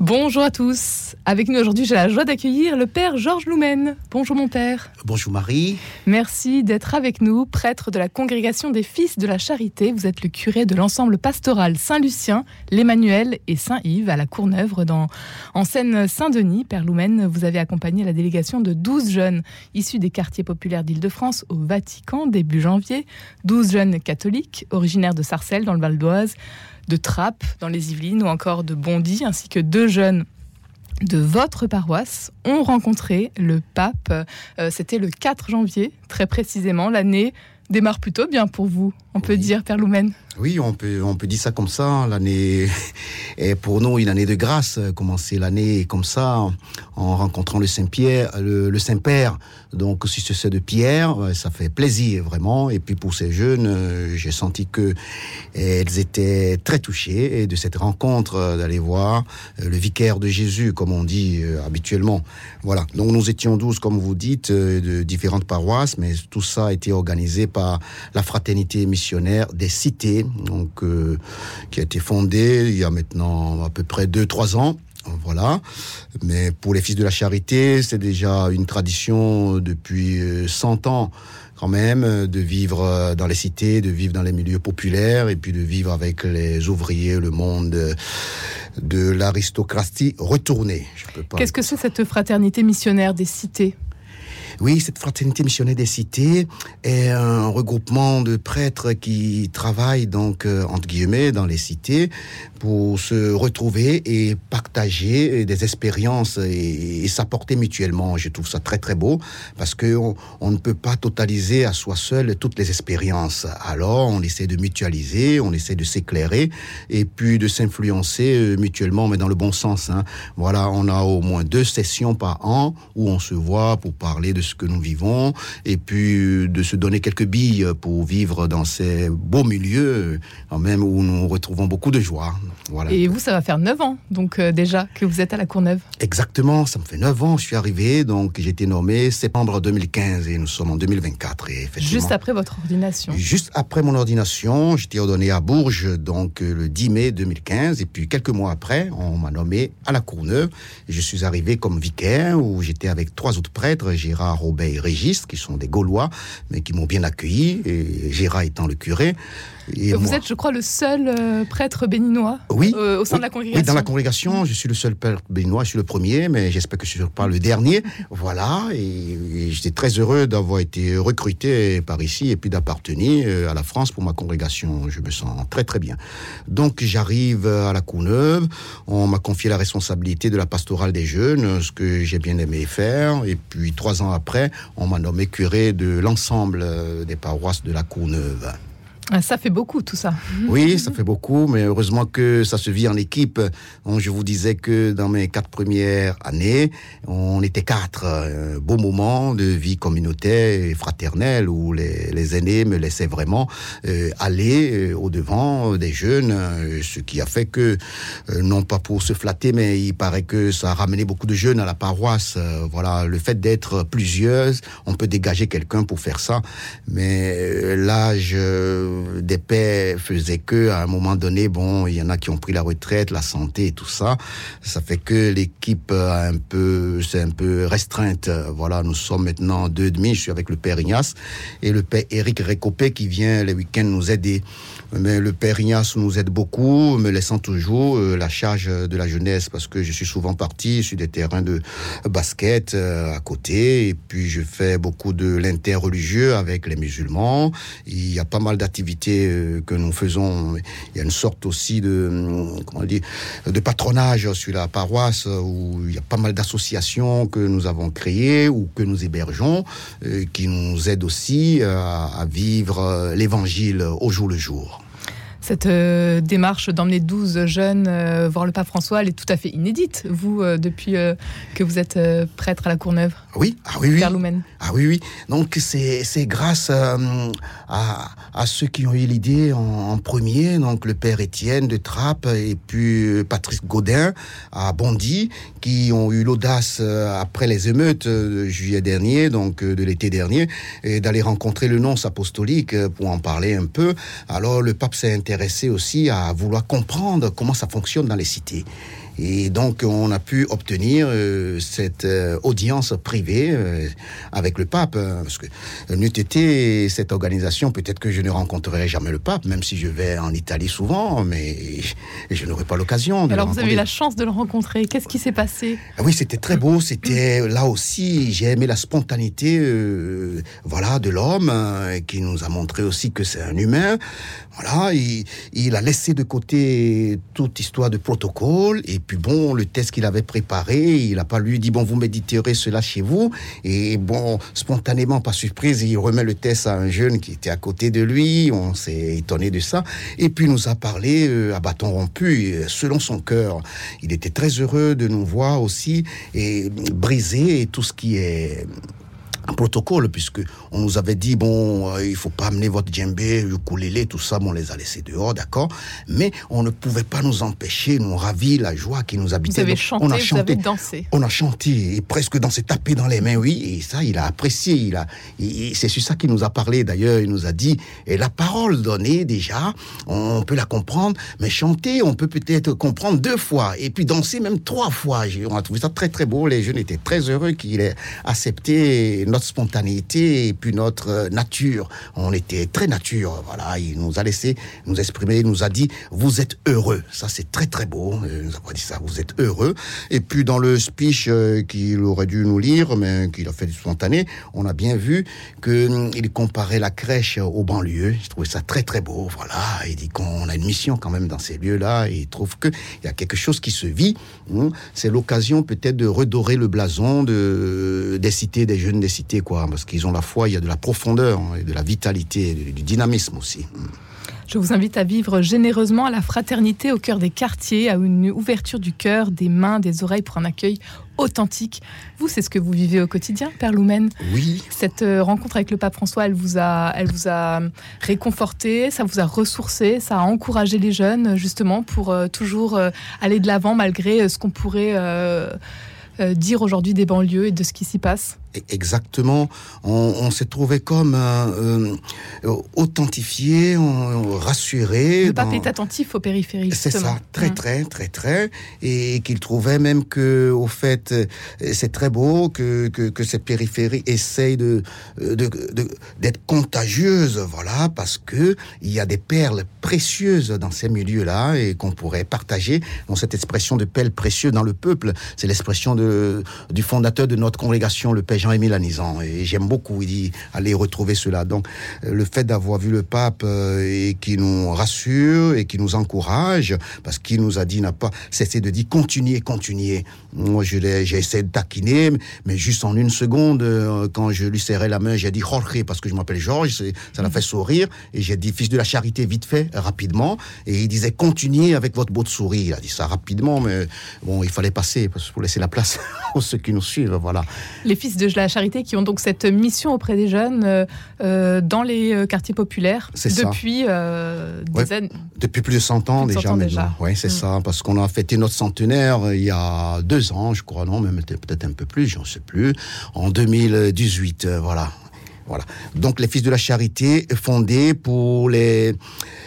Bonjour à tous. Avec nous aujourd'hui, j'ai la joie d'accueillir le père Georges Loumen. Bonjour mon père. Bonjour Marie. Merci d'être avec nous, prêtre de la congrégation des Fils de la Charité. Vous êtes le curé de l'ensemble pastoral Saint-Lucien, l'Emmanuel et Saint-Yves à la Courneuve dans, en Seine-Saint-Denis. Père Loumen, vous avez accompagné la délégation de 12 jeunes issus des quartiers populaires d'Île-de-France au Vatican début janvier. 12 jeunes catholiques originaires de Sarcelles dans le Val d'Oise de Trappes dans les Yvelines ou encore de Bondy, ainsi que deux jeunes de votre paroisse ont rencontré le pape. Euh, c'était le 4 janvier, très précisément. L'année démarre plutôt bien pour vous, on peut dire, Père Loumen. Oui, on peut, on peut dire ça comme ça. L'année est pour nous une année de grâce. Commencer l'année comme ça, en rencontrant le Saint-Pierre, le, Saint-Père. Donc, si c'est de Pierre, ça fait plaisir vraiment. Et puis pour ces jeunes, euh, j'ai senti que elles étaient très touchées de cette rencontre, euh, d'aller voir euh, le vicaire de Jésus, comme on dit habituellement. Voilà. Donc, nous étions douze, comme vous dites, de différentes paroisses, mais tout ça a été organisé par la fraternité missionnaire des cités donc, euh, qui a été fondée il y a maintenant à peu près 2-3 ans. Voilà. Mais pour les Fils de la Charité, c'est déjà une tradition depuis 100 euh, ans quand même, de vivre euh, dans les cités, de vivre dans les milieux populaires et puis de vivre avec les ouvriers, le monde de l'aristocratie retournée. Qu'est-ce que c'est cette fraternité missionnaire des cités? Oui, cette fraternité missionnaire des cités est un regroupement de prêtres qui travaillent donc euh, entre guillemets dans les cités pour se retrouver et partager des expériences et, s'apporter mutuellement. Je trouve ça très très beau parce que on, ne peut pas totaliser à soi seul toutes les expériences. Alors on essaie de mutualiser, on essaie de s'éclairer et puis de s'influencer euh, mutuellement, mais dans le bon sens. Hein. Voilà, on a au moins deux sessions par an où on se voit pour parler de ce que nous vivons et puis de se donner quelques billes pour vivre dans ces beaux milieux, quand même où nous retrouvons beaucoup de joie. Voilà. Et vous, ça va faire 9 ans, donc euh, déjà, que vous êtes à la Courneuve Exactement, ça me fait 9 ans, je suis arrivé, donc j'ai été nommé septembre 2015 et nous sommes en 2024. Et Juste après votre ordination Juste après mon ordination, j'étais ordonné à Bourges, donc euh, le 10 mai 2015, et puis quelques mois après, on m'a nommé à la Courneuve. Je suis arrivé comme vicaire, où j'étais avec trois autres prêtres, Gérard Robert et Régis, qui sont des Gaulois, mais qui m'ont bien accueilli, et Gérard étant le curé. Vous êtes, je crois, le seul euh, prêtre béninois oui, euh, au sein de la congrégation. Oui, dans la congrégation, je suis le seul prêtre béninois, je suis le premier, mais j'espère que je ne suis pas le dernier. Voilà, et, j'étais très heureux d'avoir été recruté par ici et puis d'appartenir euh, à la France pour ma congrégation. Je me sens très très bien. Donc j'arrive à la Courneuve, on m'a confié la responsabilité de la pastorale des jeunes, ce que j'ai bien aimé faire, et puis trois ans après, on m'a nommé curé de l'ensemble des paroisses de la Courneuve. Ah, ça fait beaucoup tout ça. Oui, ça fait beaucoup, mais heureusement que ça se vit en équipe. je vous disais que dans mes quatre premières années, on était quatre. Un beau moment de vie communautaire et fraternelle où les, aînés me laissaient vraiment euh, aller euh, au devant des jeunes, euh, ce qui a fait que, non pas pour se flatter, mais il paraît que ça a ramené beaucoup de jeunes à la paroisse. voilà, le fait d'être plusieurs, on peut dégager quelqu'un pour faire ça, mais l'âge des pères faisaient que, à un moment donné, bon, il y en a qui ont pris la retraite, la santé et tout ça. Ça fait que l'équipe a un peu, c'est un peu restreinte. Voilà, nous sommes maintenant deux et demi. Je suis avec le père Ignace et le père Eric Récopé qui vient les week-ends nous aider. Mais le père Ignace nous aide beaucoup, me laissant toujours euh, la charge de la jeunesse parce que je suis souvent parti sur des terrains de basket euh, à côté et puis je fais beaucoup de l'interreligieux avec les musulmans. Il y a pas mal d'activités euh, que nous faisons. Il y a une sorte aussi de comment dire de patronage sur la paroisse où il y a pas mal d'associations que nous avons créées ou que nous hébergeons qui nous aident aussi à vivre l'évangile au jour le jour. Cette euh, démarche d'emmener 12 jeunes euh, voir le pape François, elle est tout à fait inédite, vous, euh, depuis que vous êtes prêtre à la Courneuve. Oui, ah oui, oui. Ah oui, oui. Donc c'est grâce euh, à, à, ceux qui ont eu l'idée en, premier, donc le père Étienne de Trappes et puis Patrice Godin à Bondy, qui ont eu l'audace euh, après les émeutes de juillet dernier, donc de l'été dernier, d'aller rencontrer le nonce apostolique pour en parler un peu. Alors le pape s'est intéressé aussi à vouloir comprendre comment ça fonctionne dans les cités. Et donc, on a pu obtenir euh, cette euh, audience privée euh, avec le pape. Hein, parce que n'eût été cette organisation, peut-être que je ne rencontrerai jamais le pape, même si je vais en Italie souvent, mais je n'aurai pas l'occasion. Alors, vous avez eu la chance de le rencontrer. Qu'est-ce qui s'est passé? Ah Oui, c'était très beau. C'était là aussi, j'ai aimé la spontanéité voilà, de l'homme, hein, qui nous a montré aussi que c'est un humain. Voilà, il, il, a laissé de côté toute histoire de protocole et puis bon, le test qu'il avait préparé, il n'a pas lui dit bon, vous méditerez cela chez vous. Et bon, spontanément, par surprise, il remet le test à un jeune qui était à côté de lui. On s'est étonné de ça. Et puis nous a parlé euh, à bâton rompu, euh, selon son cœur. Il était très heureux de nous voir aussi et briser tout ce qui est protocole, puisque on nous avait dit, bon, euh, il faut pas amener votre djembé, le ukulélé, tout ça, on les a laissés dehors, d'accord Mais on ne pouvait pas nous empêcher, nous ravir la joie qui nous habitait. Vous avez chanté, on a chanté, vous avez dansé. On a chanté, et presque dansé, tapé dans les mains, oui, et ça, il a apprécié, il a, c'est sur ça qu'il nous a parlé, d'ailleurs, il nous a dit, et la parole donnée, déjà, on peut la comprendre, mais chanter, on peut peut-être comprendre deux fois, et puis danser même trois fois. On a trouvé ça très, très beau, les jeunes étaient très heureux qu'il ait accepté notre spontanéité et puis notre euh, nature. On était très nature, voilà. Il nous a laissé nous exprimer, il nous a dit vous êtes heureux. Ça c'est très très beau. Il nous a dit ça, vous êtes heureux. Et puis dans le speech euh, qu'il aurait dû nous lire, mais qu'il a fait du spontané, on a bien vu que hum, comparait la crèche aux banlieues. Je trouvais ça très très beau. Voilà, il dit qu'on a une mission quand même dans ces lieux-là il trouve que il y a quelque chose qui se vit. Hum. C'est l'occasion peut-être de redorer le blason de des cités, des jeunes des cités quoi, parce qu'ils ont la foi, il y a de la profondeur hein, et de la vitalité, du dynamisme aussi. Je vous invite à vivre généreusement à la fraternité au cœur des quartiers, à une ouverture du cœur, des mains, des oreilles pour un accueil authentique. Vous, c'est ce que vous vivez au quotidien, Père Loumen Oui. Cette euh, rencontre avec le pape François, elle vous a, elle vous a réconforté, ça vous a ressourcé, ça a encouragé les jeunes justement pour euh, toujours euh, aller de l'avant malgré ce qu'on pourrait dire aujourd'hui des banlieues et de ce qui s'y passe Exactement. On, s'est trouvé comme euh, euh, authentifié, rassuré. Le pape est attentif aux périphéries. C'est ça, très, mmh. très, très, très. Et qu'il trouvait même que, au fait, c'est très beau que, que, que ces périphéries essayent de, d'être contagieuses, voilà, parce que il y a des perles précieuses dans ces milieux-là et qu'on pourrait partager. Dans cette expression de perles précieuses dans le peuple, c'est l'expression de, du fondateur de notre congrégation, le Père Jean-Émile Anizan. Et j'aime beaucoup, il dit, aller retrouver cela. Donc, euh, le fait d'avoir vu le pape euh, et qui nous rassure et qui nous encourage, parce qu'il nous a dit, n'a pas cessé de dire, continuez, continuez. Moi, j'ai essayé de taquiner, mais juste en une seconde, euh, quand je lui serrais la main, j'ai dit Jorge, parce que je m'appelle Georges, ça l'a fait sourire. Et j'ai dit, fils de la charité, vite fait, rapidement. Et il disait, continuez avec votre beau sourire. Il a dit ça rapidement, mais bon, il fallait passer, parce pour laisser la place aux ceux qui nous suivent, voilà. Les fils de la charité qui ont donc cette mission auprès des jeunes euh, euh, dans les euh, quartiers populaires depuis des années. Depuis plus de 100 ans déjà. Oui, c'est mm. ça, parce qu'on a fêté notre centenaire il y a deux ans, je crois, non, même peut-être un peu plus, j'en sais plus, en 2018, voilà. Voilà. Donc les Fils de la Charité fondés pour les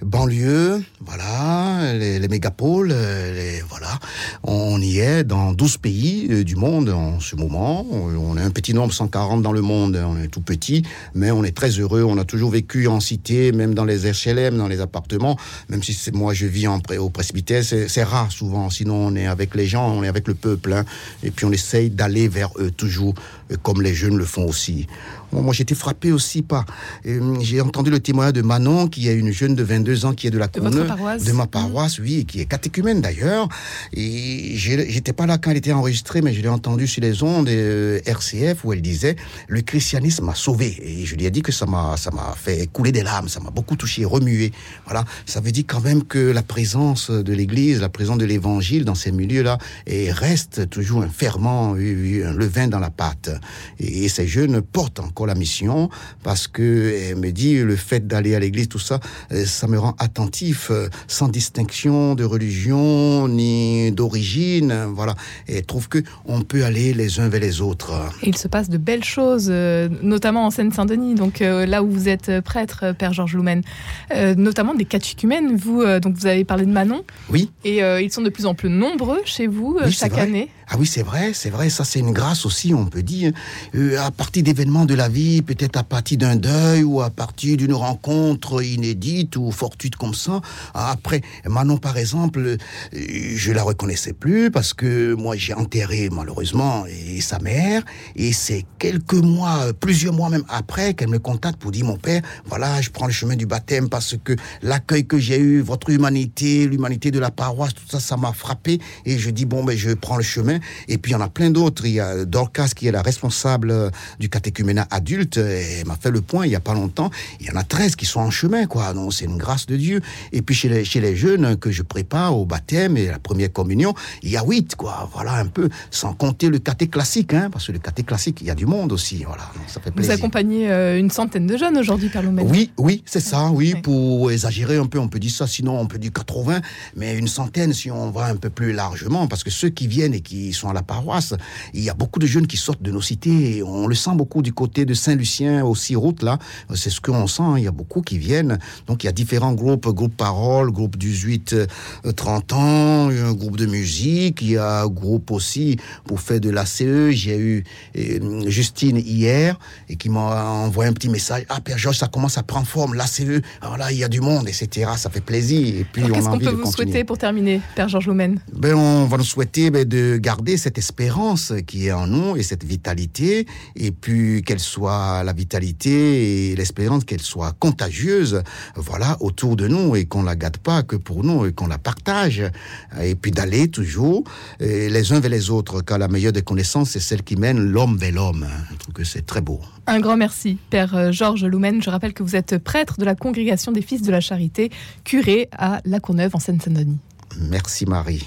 banlieues, voilà, les, mégapoles, les, voilà. On y est dans 12 pays euh, du monde en ce moment. On est un petit nombre, 140 dans le monde, on est tout petit, mais on est très heureux. On a toujours vécu en cité, même dans les HLM, dans les appartements, même si moi je vis en, au presbytère, c'est rare souvent. Sinon on est avec les gens, on est avec le peuple, hein. et puis on essaye d'aller vers eux toujours, euh, comme les jeunes le font aussi. moi j'étais frappé aussi par. Euh, j'ai entendu le témoignage de Manon, qui est une jeune de 22 ans qui est de la de, votre paroisse. de ma paroisse, oui, et qui est catéchumène d'ailleurs. Et j'étais pas là quand elle était enregistrée, mais je l'ai entendu sur les ondes euh, RCF où elle disait le christianisme m'a sauvé. Et je lui ai dit que ça m'a ça m'a fait couler des larmes, ça m'a beaucoup touché, remué. Voilà, ça veut dire quand même que la présence de l'Église, la présence de l'Évangile dans ces milieux-là, et reste toujours un ferment, un levain dans la pâte. Et, ces jeunes portent encore la mission parce que elle me dit le fait d'aller à l'église, tout ça, euh, ça me rend attentif, euh, sans distinction de religion ni d'origine, voilà. Et elle trouve que on peut aller les uns vers les autres. Et il se passe de belles choses, euh, notamment en Seine-Saint-Denis, donc là où vous êtes prêtre, Père Georges Loumen, notamment des catéchumènes. Vous, donc vous avez parlé de Manon. Oui. Et ils sont de plus en plus nombreux chez vous chaque année. Ah oui, c'est vrai, c'est vrai. Ça, c'est une grâce aussi, on peut dire. Euh, à partir d'événements de la vie, peut-être à partir d'un deuil ou à partir d'une rencontre inédite ou fortuite comme ça. Après, Manon, par exemple, euh, je la reconnaissais plus parce que moi, j'ai enterré malheureusement et sa mère. Et c'est quelques mois, plusieurs mois même après, qu'elle me contacte pour dire mon père, voilà, je prends le chemin du baptême parce que l'accueil que j'ai eu, votre humanité, l'humanité de la paroisse, tout ça, ça m'a frappé. Et je dis bon, ben je prends le chemin. Et puis il y en a plein d'autres. Il y a Dorcas qui est la responsable euh, du catéchuménat adulte. Elle m'a fait le point il y a pas longtemps. Il y en a 13 qui sont en chemin, quoi. Donc c'est une grâce de Dieu. Et puis chez les, chez les jeunes que je prépare au baptême et la première communion, il y a 8, quoi. Voilà un peu, sans compter le caté classique, hein, parce que le caté classique, il y a du monde aussi. Voilà, ça fait plaisir. Vous accompagnez euh, une centaine de jeunes aujourd'hui, Père Oui, oui, c'est ça, oui. Pour exagérer un peu, on peut dire ça, sinon on peut dire 80, mais une centaine si on va un peu plus largement, parce que ceux qui viennent et qui sont à la paroisse. Il y a beaucoup de jeunes qui sortent de nos cités. On le sent beaucoup du côté de Saint-Lucien, aussi route là. C'est ce qu'on sent. Il y a beaucoup qui viennent. Donc il y a différents groupes, groupe parole, groupe 18-30 euh, ans, un groupe de musique. Il y a un groupe aussi pour faire de la CE. J'ai eu euh, Justine hier et qui m'a envoyé un petit message. Ah Père Georges, ça commence à prendre forme. La CE. Alors là, il y a du monde, etc. Ça fait plaisir. Et puis qu'est-ce qu'on peut vous souhaiter pour terminer, Père Georges Loumen Ben on va nous souhaiter ben, de garder cette espérance qui est en nous et cette vitalité, et puis qu'elle soit la vitalité et l'espérance qu'elle soit contagieuse, voilà, autour de nous et qu'on la gâte pas que pour nous et qu'on la partage, et puis d'aller toujours les uns vers les autres, car la meilleure des connaissances c'est celle qui mène l'homme vers l'homme. Je trouve que c'est très beau. Un grand merci, Père euh, Georges Loumen. Je rappelle que vous êtes prêtre de la congrégation des Fils de la Charité, curé à La Courneuve en Seine-Saint-Denis. Merci Marie.